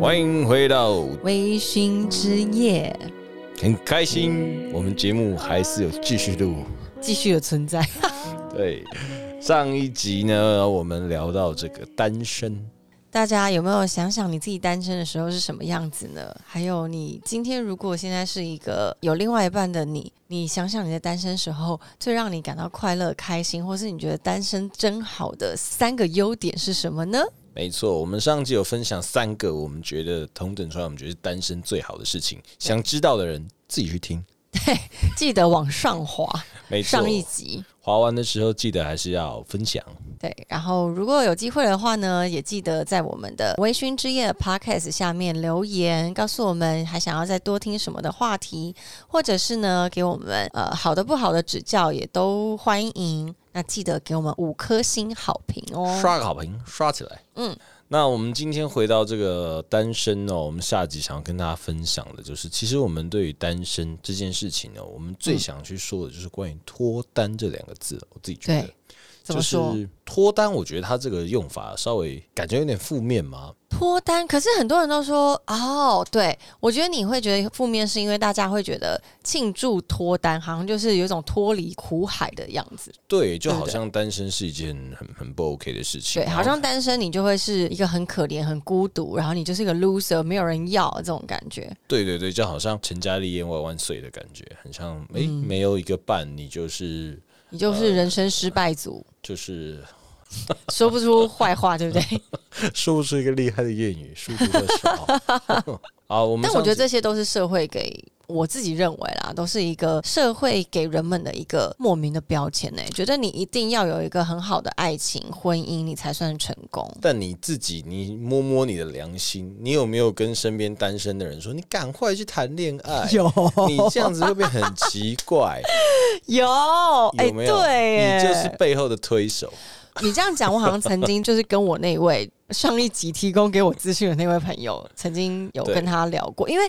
欢迎回到微醺之夜很开心，我们节目还是有继续录。继续有存在。对，上一集呢，我们聊到这个单身，大家有没有想想你自己单身的时候是什么样子呢？还有你今天如果现在是一个有另外一半的你，你想想你在单身时候最让你感到快乐、开心，或是你觉得单身真好的三个优点是什么呢？没错，我们上集有分享三个我们觉得同等出来，我们觉得单身最好的事情。想知道的人自己去听，记得往上滑。没错上，一集。滑完的时候记得还是要分享。对，然后如果有机会的话呢，也记得在我们的微醺之夜 Podcast 下面留言，告诉我们还想要再多听什么的话题，或者是呢给我们呃好的不好的指教，也都欢迎。那记得给我们五颗星好评哦。刷个好评，刷起来。嗯，那我们今天回到这个单身哦，我们下集想要跟大家分享的就是，其实我们对于单身这件事情呢，我们最想去说的就是关于脱单这两个字。我自己觉得对，怎就么说？是脱单，我觉得他这个用法稍微感觉有点负面嘛。脱单，可是很多人都说哦，对我觉得你会觉得负面，是因为大家会觉得庆祝脱单好像就是有一种脱离苦海的样子。对，就好像单身是一件很很不 OK 的事情。对，好像单身你就会是一个很可怜、很孤独，然后你就是一个 loser，没有人要这种感觉。对对对，就好像成家立业万万岁的感觉，很像诶，嗯没有一个伴，你就是你就是人生失败组，就是 说不出坏话，对不对？说不出一个厉害的谚语，书读的少。好，我们但我觉得这些都是社会给我自己认为啦，都是一个社会给人们的一个莫名的标签呢、觉得你一定要有一个很好的爱情婚姻，你才算成功。但你自己，你摸摸你的良心，你有没有跟身边单身的人说，你赶快去谈恋爱？有你这样子会不会很奇怪？有，哎、有没有？对，你就是背后的推手。你这样讲，我好像曾经就是跟我那位上一集提供给我资讯的那位朋友，曾经有跟他聊过，因为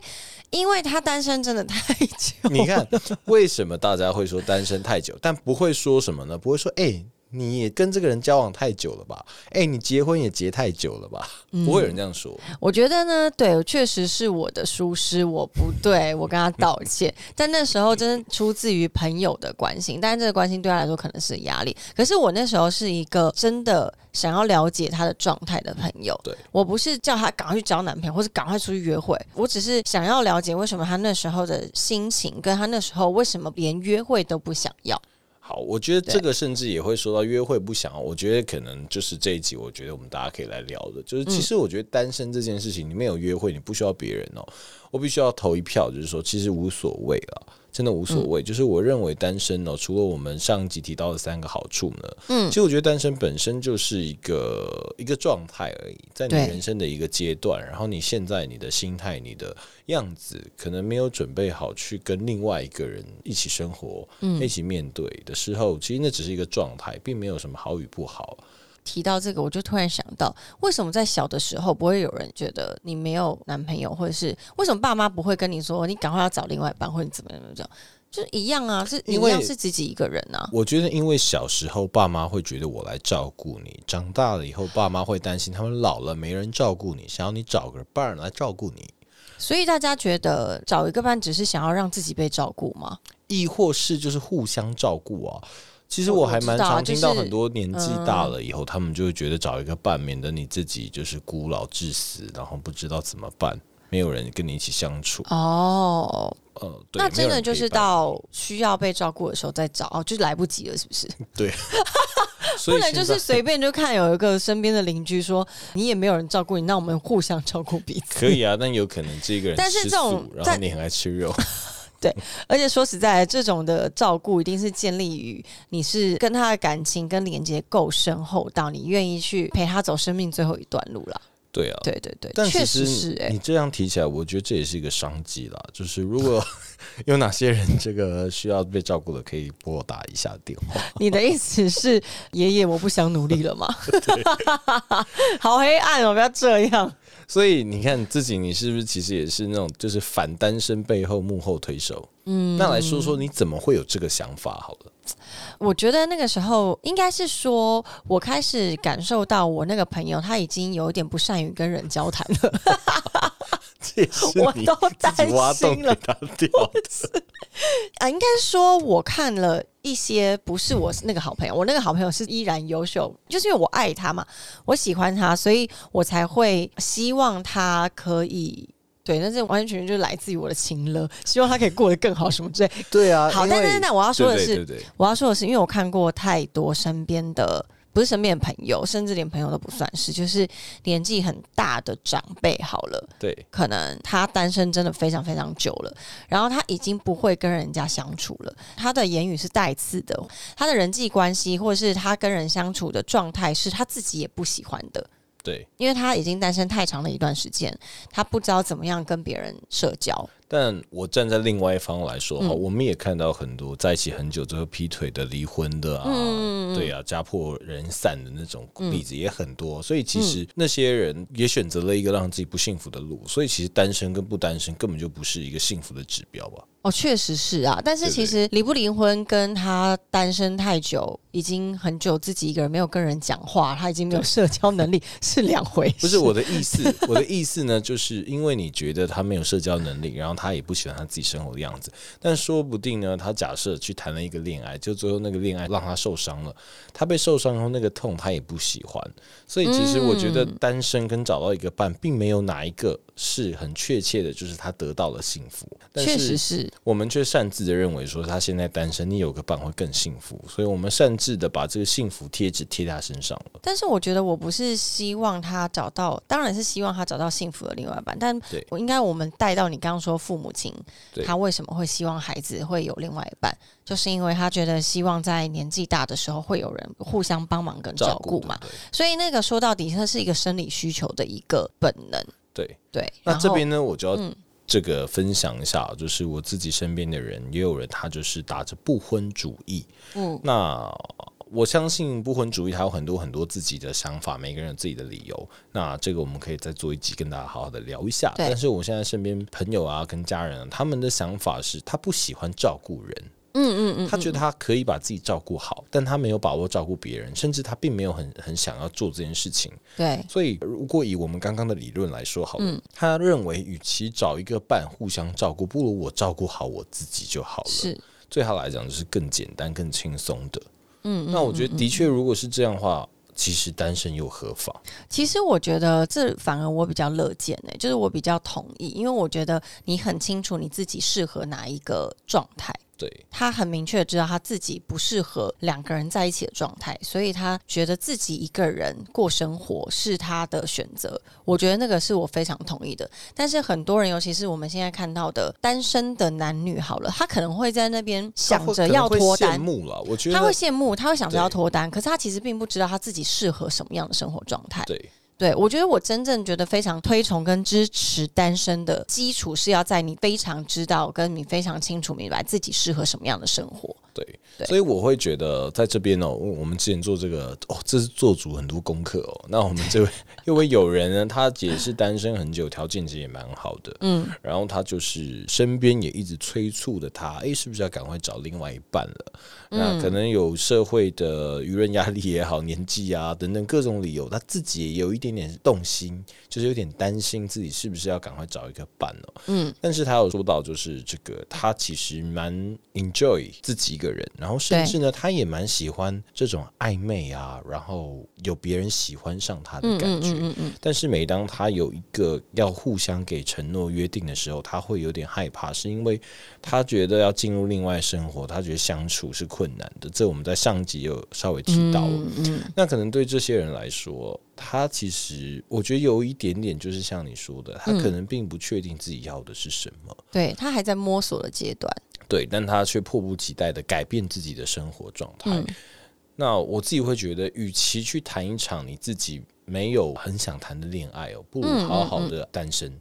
因为他单身真的太久，你看，为什么大家会说单身太久，但不会说什么呢？不会说，哎、你也跟这个人交往太久了吧？哎、你结婚也结太久了吧？不会有人这样说。我觉得呢，对，确实是我的疏失，我不对，我跟他道歉。但那时候真的出自于朋友的关心，但是这个关心对他来说可能是压力。可是我那时候是一个真的想要了解他的状态的朋友，对我不是叫他赶快去交男朋友，或者赶快出去约会，我只是想要了解为什么他那时候的心情，跟他那时候为什么连约会都不想要。好，我觉得这个甚至也会说到约会不想，我觉得可能就是这一集，我觉得我们大家可以来聊的，就是其实我觉得单身这件事情，你没有约会，你不需要别人哦，我必须要投一票，就是说其实无所谓了。真的无所谓，就是我认为单身哦，除了我们上一集提到的三个好处呢，嗯。其实我觉得单身本身就是一个一个状态而已，在你人生的一个阶段，然后你现在你的心态、你的样子，可能没有准备好去跟另外一个人一起生活、嗯。一起面对的时候，其实那只是一个状态，并没有什么好与不好。提到这个，我就突然想到，为什么在小的时候不会有人觉得你没有男朋友，或者是为什么爸妈不会跟你说你赶快要找另外一半，或者怎么样怎么样？就是一样啊，是一因为样是自己一个人啊。我觉得，因为小时候爸妈会觉得我来照顾你，长大了以后爸妈会担心他们老了没人照顾你，想要你找个伴儿来照顾你。所以大家觉得找一个伴只是想要让自己被照顾吗？亦或是就是互相照顾啊。其实我我还蛮常听到很多年纪嗯大了以后，他们就会觉得找一个伴，免得你自己就是孤老致死，然后不知道怎么办，没有人跟你一起相处。哦，呃，对，那真的就是到需要被照顾的时候再找，哦，就来不及了，是不是？对 不能就是随便就看有一个身边的邻居说你也没有人照顾你，那我们互相照顾彼此。可以啊，但有可能这个人但是这种素然后你很爱吃肉，而且说实在的，这种的照顾一定是建立于你是跟他的感情跟连接够深厚到你愿意去陪他走生命最后一段路了。对啊，对对对，但其确实实是哎、你这样提起来，我觉得这也是一个商机啦。就是如果 有哪些人这个需要被照顾的，可以拨打一下电话。你的意思是爷爷我不想努力了吗？好黑暗哦，不要这样。所以你看自己，你是不是其实也是那种就是反单身背后幕后推手？嗯，那来说说你怎么会有这个想法？好了，我觉得那个时候应该是说，我开始感受到我那个朋友他已经有点不善于跟人交谈了。这也是我都担心了他。啊，应该说我看了一些不是我那个好朋友，我那个好朋友是依然优秀，就是因为我爱他嘛，我喜欢他，所以我才会希望他可以。对，那这完完全全就来自于我的情了，希望他可以过得更好什么之类。对啊，好，因为但但但我要说的是，对对对对我要说的是，因为我看过太多身边的，不是身边的朋友，甚至连朋友都不算是，就是年纪很大的长辈。好了，对可能他单身真的非常非常久了，然后他已经不会跟人家相处了，他的言语是带刺的，他的人际关系或者是他跟人相处的状态是他自己也不喜欢的。对，因为他已经单身太长了一段时间，他不知道怎么样跟别人社交。但我站在另外一方来说哈，嗯我们也看到很多在一起很久之后劈腿的、离婚的啊，嗯对啊，家破人散的那种例子也很多。所以其实那些人也选择了一个让自己不幸福的路。所以其实单身跟不单身根本就不是一个幸福的指标吧？哦，确实是啊，但是其实离不离婚跟他单身太久，已经很久自己一个人没有跟人讲话，他已经没有社交能力 是两回事。不是我的意思，我的意思呢，就是因为你觉得他没有社交能力，然后他也不喜欢他自己生活的样子，但说不定呢，他假设去谈了一个恋爱，就最后那个恋爱让他受伤了，他被受伤后那个痛他也不喜欢，所以其实我觉得单身跟找到一个伴，并没有哪一个是很确切的，就是他得到了幸福，但确实是是，我们却擅自的认为说他现在单身，你有个伴会更幸福，所以我们擅自的把这个幸福贴纸贴在他身上了。但是我觉得我不是希望他找到，当然是希望他找到幸福的另外一半，但对我应该我们带到你刚刚说父母亲，他为什么会希望孩子会有另外一半，就是因为他觉得希望在年纪大的时候会有人互相帮忙跟照顾嘛，对所以那个说到底，它是一个生理需求的一个本能，对。对。那这边呢，我就要嗯这个分享一下，就是我自己身边的人，也有人他就是打着不婚主义。嗯那我相信不婚主义，他有很多很多自己的想法，每个人有自己的理由。那这个我们可以再做一集跟大家好好的聊一下。但是我现在身边朋友啊，跟家人、啊，他们的想法是他不喜欢照顾人。嗯嗯嗯，他觉得他可以把自己照顾好，但他没有把握照顾别人，甚至他并没有很很想要做这件事情。对所以，如果以我们刚刚的理论来说好了，嗯他认为与其找一个伴互相照顾，不如我照顾好我自己就好了。是，对他来讲就是更简单、更轻松的。嗯，那我觉得的确，如果是这样的话，其实单身又何妨？其实我觉得这反而我比较乐见呢、就是我比较同意，因为我觉得你很清楚你自己适合哪一个状态。对他很明确知道他自己不适合两个人在一起的状态，所以他觉得自己一个人过生活是他的选择。我觉得那个是我非常同意的。但是很多人，尤其是我们现在看到的单身的男女，好了，他可能会在那边想着要脱单羡，慕了。我觉得他会羡慕，他会想着要脱单，可是他其实并不知道他自己适合什么样的生活状态。对对，我觉得我真正觉得非常推崇跟支持单身的基础是要在你非常知道跟你非常清楚明白自己适合什么样的生活。对对所以我会觉得在这边哦，我们之前做这个哦，这是做足很多功课哦。那我们这位 因为友人呢，他也是单身很久，条件其实也蛮好的，嗯，然后他就是身边也一直催促的他，哎，是不是要赶快找另外一半了？嗯那可能有社会的舆论压力也好，年纪啊等等各种理由，他自己也有一点点动心，就是有点担心自己是不是要赶快找一个伴哦。嗯，但是他有说到，就是这个他其实蛮 enjoy 自己一个人，然后甚至呢，他也蛮喜欢这种暧昧啊，然后有别人喜欢上他的嗯感觉。嗯嗯嗯嗯，但是每当他有一个要互相给承诺约定的时候，他会有点害怕，是因为他觉得要进入另外生活，他觉得相处是困难的。这我们在上集有稍微提到了。嗯嗯那可能对这些人来说，他其实我觉得有一点点，就是像你说的，他嗯可能并不确定自己要的是什么，对他还在摸索的阶段。对，但他却迫不及待的改变自己的生活状态。嗯那我自己会觉得，与其去谈一场你自己没有很想谈的恋爱哦，不如好好的单身，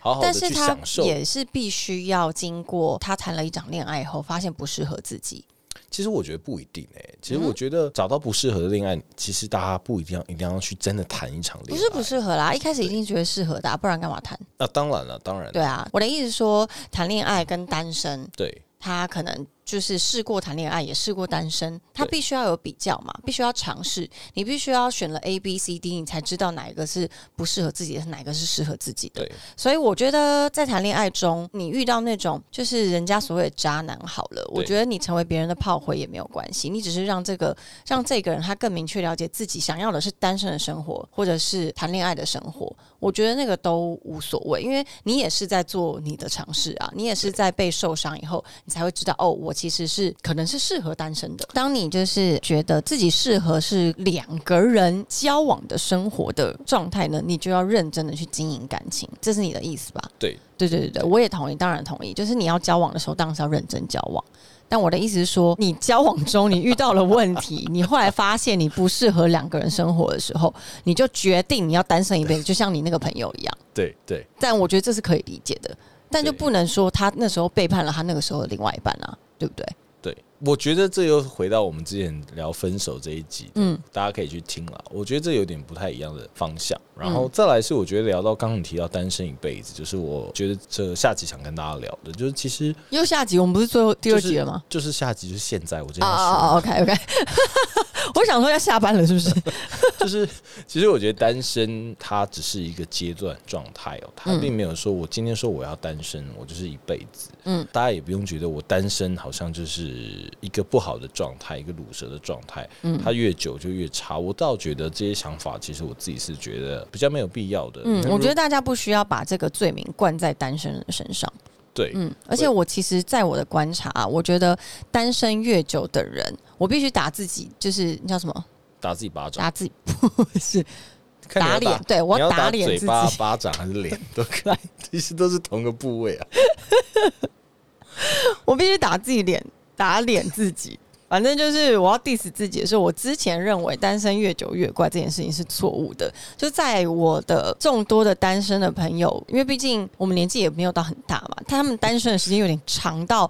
好好的去但是他享受。也是必须要经过他谈了一场恋爱后，发现不适合自己。其实我觉得不一定诶、其实嗯我觉得找到不适合的恋爱，其实大家不一定要一定要去真的谈一场恋爱。不是不适合啦，一开始一定觉得适合的啊、不然干嘛谈？那当然了，当然对啊，我的意思说，谈恋爱跟单身，对他可能就是试过谈恋爱，也试过单身，他必须要有比较嘛，必须要尝试，你必须要选了 A、B、C、D，你才知道哪一个是不适合自己的，哪个是适合自己的。对，所以我觉得在谈恋爱中，你遇到那种就是人家所谓的渣男，好了，我觉得你成为别人的炮灰也没有关系，你只是让这个让这个人他更明确了解自己想要的是单身的生活，或者是谈恋爱的生活。我觉得那个都无所谓，因为你也是在做你的尝试啊，你也是在被受伤以后，你才会知道哦，我其实是可能是适合单身的。当你就是觉得自己适合是两个人交往的生活的状态呢，你就要认真的去经营感情，这是你的意思吧？对，对对对对，我也同意，当然同意，就是你要交往的时候，当然是要认真交往。但我的意思是说，你交往中你遇到了问题，你后来发现你不适合两个人生活的时候，你就决定你要单身一辈子，就像你那个朋友一样。对对。但我觉得这是可以理解的，但就不能说他那时候背叛了他那个时候的另外一半啊，对不对？对，我觉得这又回到我们之前聊分手这一集，嗯，大家可以去听了。我觉得这有点不太一样的方向。然后再来是，我觉得聊到刚刚你提到单身一辈子，就是我觉得这下集想跟大家聊的，就是其实又下集，我们不是最后第二集了吗？就是下集，就是现在我这样说。OK OK。我想说要下班了，是不是？就是，其实我觉得单身它只是一个阶段状态哦，它并没有说我今天说我要单身，我就是一辈子。嗯，大家也不用觉得我单身好像就是一个不好的状态，一个卤蛇的状态。嗯，它越久就越差。我倒觉得这些想法，其实我自己是觉得比较没有必要的。嗯，我觉得大家不需要把这个罪名灌在单身人身上。对，嗯，而且我其实，在我的观察，我觉得单身越久的人，我必须打自己，就是叫什么？打自己巴掌？打自己不是打脸？对我打脸，嘴巴、巴掌还是脸都可以，其实都是同个部位啊。我必须打自己脸，打脸自己。反正就是我要 diss 自己的时候，我之前认为单身越久越怪这件事情是错误的。就在我的众多的单身的朋友，因为毕竟我们年纪也没有到很大嘛，他们单身的时间有点长到。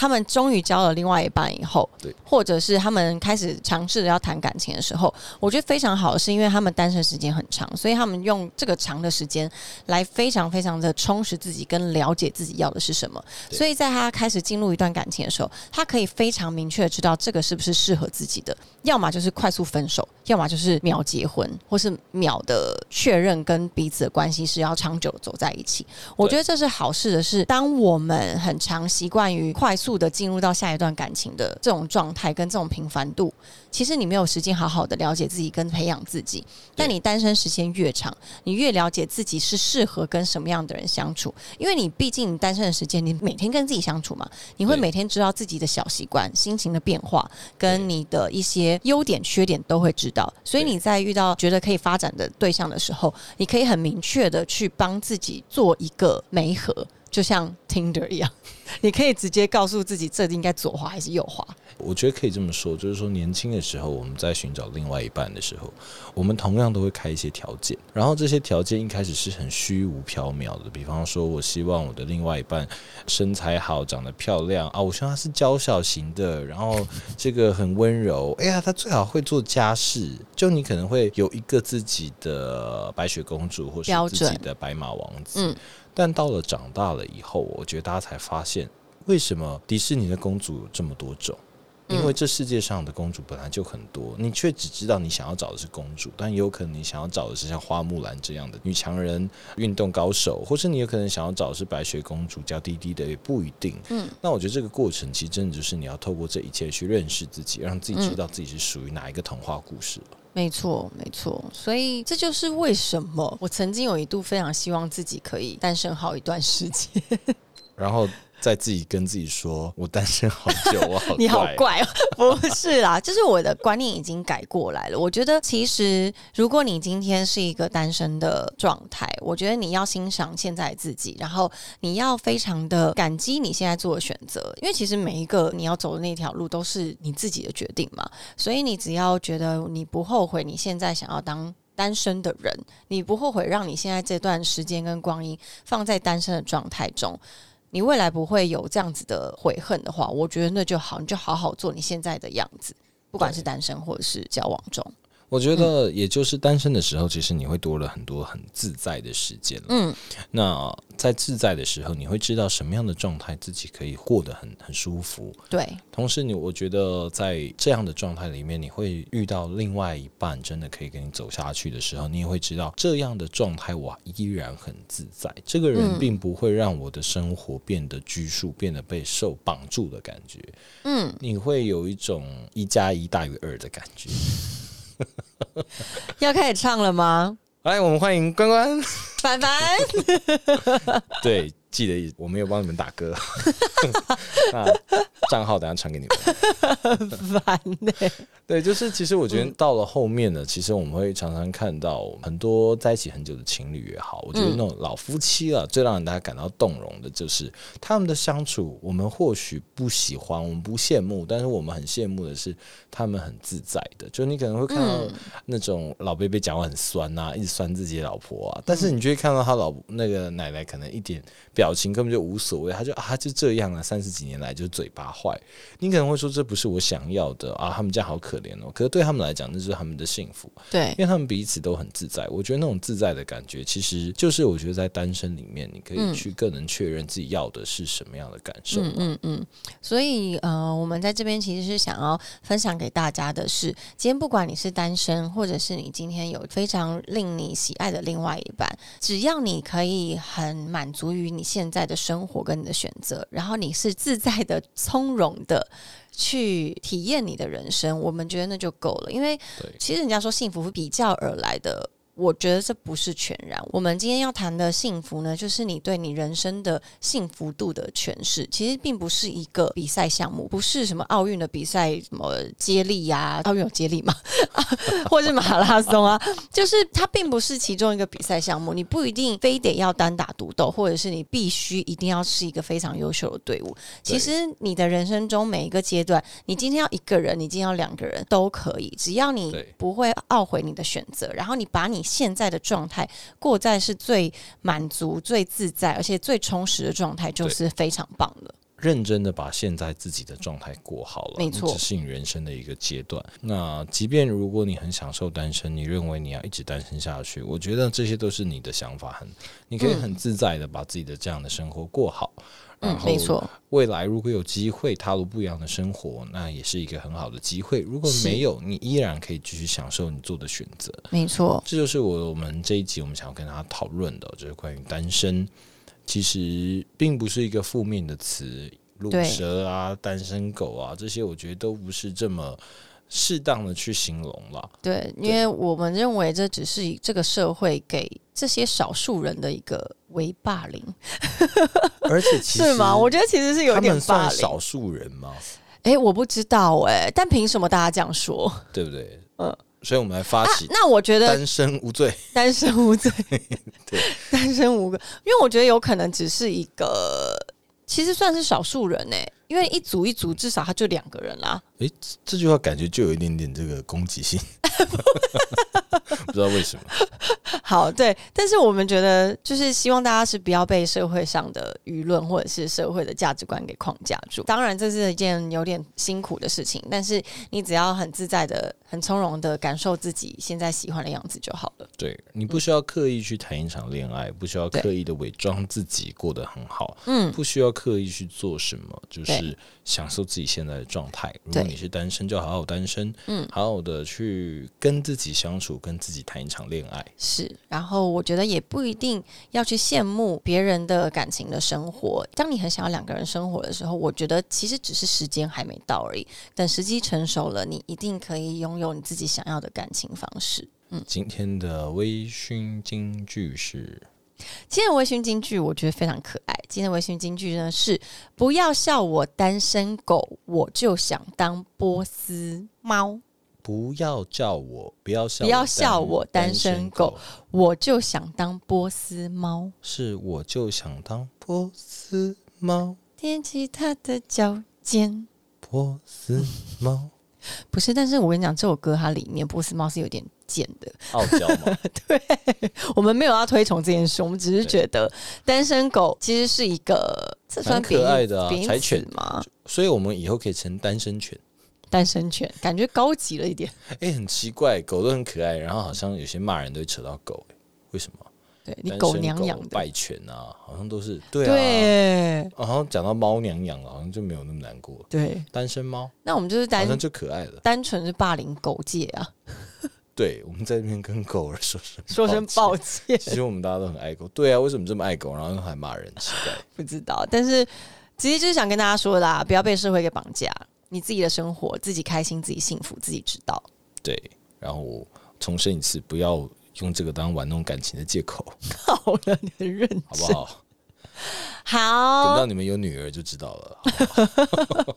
他们终于交了另外一半以后，对，或者是他们开始尝试着要谈感情的时候，我觉得非常好，是因为他们单身时间很长，所以他们用这个长的时间来非常非常的充实自己，跟了解自己要的是什么。所以在他开始进入一段感情的时候，他可以非常明确的知道这个是不是适合自己的，要么就是快速分手，要么就是秒结婚，或是秒的确认跟彼此的关系是要长久走在一起。我觉得这是好事的是，当我们很常习惯于快速。的进入到下一段感情的这种状态跟这种频繁度，其实你没有时间好好的了解自己跟培养自己。但你单身时间越长，你越了解自己是适合跟什么样的人相处。因为你毕竟你单身的时间，你每天跟自己相处嘛，你会每天知道自己的小习惯、心情的变化，跟你的一些优点、缺点都会知道。所以你在遇到觉得可以发展的对象的时候，你可以很明确的去帮自己做一个媒合。就像 Tinder 一样，你可以直接告诉自己这应该左滑还是右滑。我觉得可以这么说，就是说年轻的时候我们在寻找另外一半的时候，我们同样都会开一些条件，然后这些条件一开始是很虚无缥缈的。比方说，我希望我的另外一半身材好、长得漂亮啊，我希望他是娇小型的，然后这个很温柔。哎呀，他最好会做家事。就你可能会有一个自己的白雪公主，或是自己的白马王子。嗯。但到了长大了以后，我觉得大家才发现，为什么迪士尼的公主有这么多种？因为这世界上的公主本来就很多，你却只知道你想要找的是公主，但也有可能你想要找的是像花木兰这样的女强人、运动高手，或是你有可能想要找的是白雪公主，娇滴滴的，也不一定。嗯，那我觉得这个过程其实真的就是你要透过这一切去认识自己，让自己知道自己是属于哪一个童话故事了。没错，没错，所以这就是为什么我曾经有一度非常希望自己可以单身好一段时间，然后。在自己跟自己说：“我单身好久，我好 你好怪哦，不是啦，就是我的观念已经改过来了。我觉得其实，如果你今天是一个单身的状态，我觉得你要欣赏现在自己，然后你要非常的感激你现在做的选择，因为其实每一个你要走的那条路都是你自己的决定嘛。所以你只要觉得你不后悔，你现在想要当单身的人，你不后悔让你现在这段时间跟光阴放在单身的状态中。”你未来不会有这样子的悔恨的话，我觉得那就好，你就好好做你现在的样子，不管是单身或者是交往中。我觉得，也就是单身的时候，其实你会多了很多很自在的时间了。嗯，那在自在的时候，你会知道什么样的状态自己可以过得很很舒服。对，同时你我觉得在这样的状态里面，你会遇到另外一半真的可以跟你走下去的时候，你也会知道这样的状态我依然很自在。这个人并不会让我的生活变得拘束，变得被受绑住的感觉。嗯，你会有一种一加一大于二的感觉。要开始唱了吗？来，我们欢迎关关凡凡。对。记得我没有帮你们打歌，那账号等下传给你们。烦呢？对，就是其实我觉得到了后面呢，其实我们会常常看到很多在一起很久的情侣也好，我觉得那种老夫妻了，最让人大家感到动容的就是他们的相处。我们或许不喜欢，我们不羡慕，但是我们很羡慕的是他们很自在的。就你可能会看到那种老贝贝讲话很酸呐，一直酸自己的老婆啊，但是你就会看到他老那个奶奶可能一点。表情根本就无所谓，他就啊就这样啊，三十几年来就嘴巴坏。你可能会说这不是我想要的啊，他们家好可怜哦。可是对他们来讲，那是他们的幸福。对，因为他们彼此都很自在。我觉得那种自在的感觉，其实就是我觉得在单身里面，你可以去更能确认自己要的是什么样的感受。嗯嗯嗯。所以呃，我们在这边其实是想要分享给大家的是，今天不管你是单身，或者是你今天有非常令你喜爱的另外一半，只要你可以很满足于你。现在的生活跟你的选择，然后你是自在的、从容的去体验你的人生，我们觉得那就够了。因为其实人家说幸福是比较而来的。我觉得这不是全然。我们今天要谈的幸福呢，就是你对你人生的幸福度的诠释。其实并不是一个比赛项目，不是什么奥运的比赛，什么接力呀，奥运有接力吗？或者是马拉松啊？就是它并不是其中一个比赛项目。你不一定非得要单打独斗，或者是你必须一定要是一个非常优秀的队伍。其实你的人生中每一个阶段，你今天要一个人，你今天要两个人都可以，只要你不会懊悔你的选择，然后你把你。现在的状态过在是最满足、最自在，而且最充实的状态，就是非常棒的。认真的把现在自己的状态过好了，没错，只是你人生的一个阶段。那即便如果你很享受单身，你认为你要一直单身下去，我觉得这些都是你的想法，很你可以很自在的把自己的这样的生活过好。嗯，没错。未来如果有机会踏入不一样的生活，那也是一个很好的机会。如果没有，你依然可以继续享受你做的选择。没错，这就是我我们这一集我们想要跟大家讨论的，就是关于单身。其实并不是一个负面的词，乳蛇啊、单身狗啊这些，我觉得都不是这么适当的去形容了。对，因为我们认为这只是这个社会给这些少数人的一个。为霸凌，而且是吗？我觉得其实是有点霸凌。少数人吗？哎，我不知道哎，但凭什么大家这样说？对不对？嗯，所以我们来发起。那我觉得单身无罪，单身无罪，对，单身无罪，因为我觉得有可能只是一个，其实算是少数人哎，因为一组一组至少他就两个人啦。哎，这句话感觉就有一点点这个攻击性。不知道为什么。好，对，但是我们觉得，就是希望大家是不要被社会上的舆论或者是社会的价值观给框架住。当然，这是一件有点辛苦的事情，但是你只要很自在的、很从容的感受自己现在喜欢的样子就好了。对你不需要刻意去谈一场恋爱，不需要刻意的伪装自己过得很好，嗯，不需要刻意去做什么，就是享受自己现在的状态。如果你是单身，就好好单身，嗯，好好的去跟自己相处，跟自己谈一场恋爱。是，然后我觉得也不一定要去羡慕别人的感情的生活。当你很想要两个人生活的时候，我觉得其实只是时间还没到而已。等时机成熟了，你一定可以拥有你自己想要的感情方式。嗯，今天的微醺金句是，今天的微醺金句我觉得非常可爱。今天的微醺金句呢是：不要笑我单身狗，我就想当波斯猫。不要叫我，不要笑，不要笑我单身狗，我就想当波斯猫。是，我就想当波斯猫，踮起它的脚尖。波斯猫，不是，但是我跟你讲，这首歌它里面波斯猫是有点贱的，傲娇吗？对，我们没有要推崇这件事，我们只是觉得单身狗其实是一个这算可爱的柴犬吗？所以我们以后可以成单身犬。单身犬，感觉高级了一点。哎、很奇怪，狗都很可爱，然后好像有些骂人都会扯到狗、哎，为什么？对你狗娘养的，拜犬啊，好像都是对啊。对好像讲到猫娘养了，好像就没有那么难过。对，单身猫那我们就是单好像就可爱了。单纯是霸凌狗界啊，对，我们在那边跟狗儿说声 说声抱歉，其实我们大家都很爱狗，对啊，为什么这么爱狗，然后还骂人？奇怪。不知道，但是其实就是想跟大家说啦，不要被社会给绑架，你自己的生活自己开心，自己幸福，自己知道。对，然后我重申一次，不要用这个当玩弄感情的借口，好了，你很认真，好不好？好。等到，你们有女儿就知道了。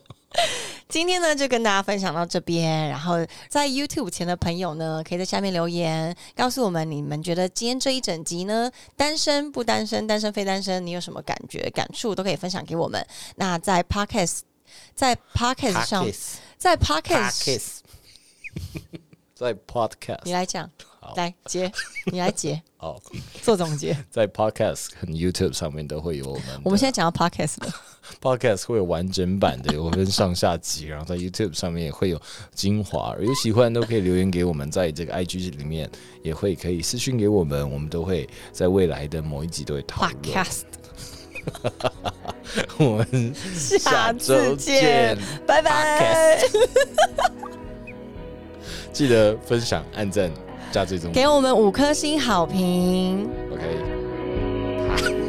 今天呢就跟大家分享到这边，然后在 YouTube 前的朋友呢，可以在下面留言，告诉我们你们觉得今天这一整集呢，单身不单身，单身非单身，你有什么感觉、感触，都可以分享给我们。那在 Podcast，在 Podcast 上，在 Podcast，在 Podcast 你来讲。好，来结，你来结，哦，做总结。在 Podcast 和 YouTube 上面都会有我们。我们现在讲到 Podcast 了，Podcast 会有完整版的，有分上下集，然后在 YouTube 上面也会有精华。有喜欢都可以留言给我们，在这个 IG 里面也会可以私讯给我们，我们都会在未来的某一集都会讨论。Podcast，我们下次周见，拜拜。记得分享、按赞、给我们五颗星好评 OK。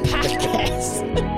Podcast。